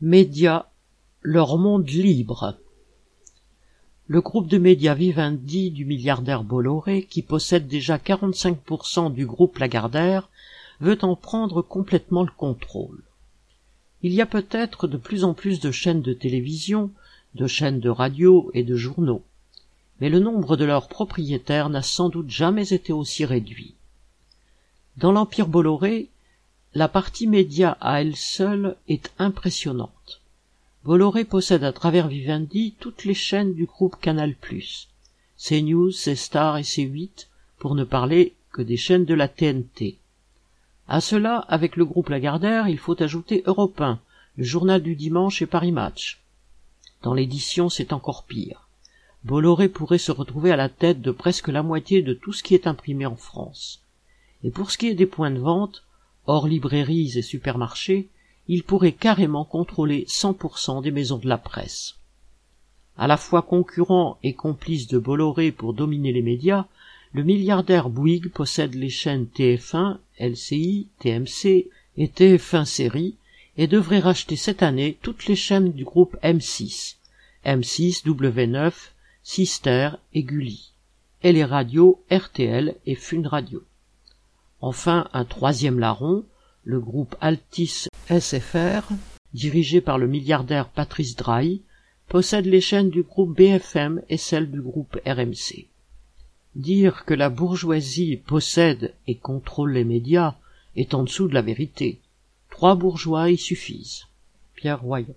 Médias, leur monde libre. Le groupe de médias Vivendi du milliardaire Bolloré, qui possède déjà 45% du groupe Lagardère, veut en prendre complètement le contrôle. Il y a peut-être de plus en plus de chaînes de télévision, de chaînes de radio et de journaux, mais le nombre de leurs propriétaires n'a sans doute jamais été aussi réduit. Dans l'Empire Bolloré, la partie média à elle seule est impressionnante. Bolloré possède à travers Vivendi toutes les chaînes du groupe Canal+, CNews, C-Star et C8, pour ne parler que des chaînes de la TNT. À cela, avec le groupe Lagardère, il faut ajouter Europe 1, le journal du dimanche et Paris Match. Dans l'édition, c'est encore pire. Bolloré pourrait se retrouver à la tête de presque la moitié de tout ce qui est imprimé en France. Et pour ce qui est des points de vente, hors librairies et supermarchés, il pourrait carrément contrôler 100% des maisons de la presse. À la fois concurrent et complice de Bolloré pour dominer les médias, le milliardaire Bouygues possède les chaînes TF1, LCI, TMC et TF1 Série et devrait racheter cette année toutes les chaînes du groupe M6, M6, W9, Sister et Gulli, et les radios RTL et Fun Radio. Enfin, un troisième larron, le groupe Altis SFR, dirigé par le milliardaire Patrice Drahi, possède les chaînes du groupe BFM et celles du groupe RMC. Dire que la bourgeoisie possède et contrôle les médias est en dessous de la vérité. Trois bourgeois y suffisent. Pierre Royan.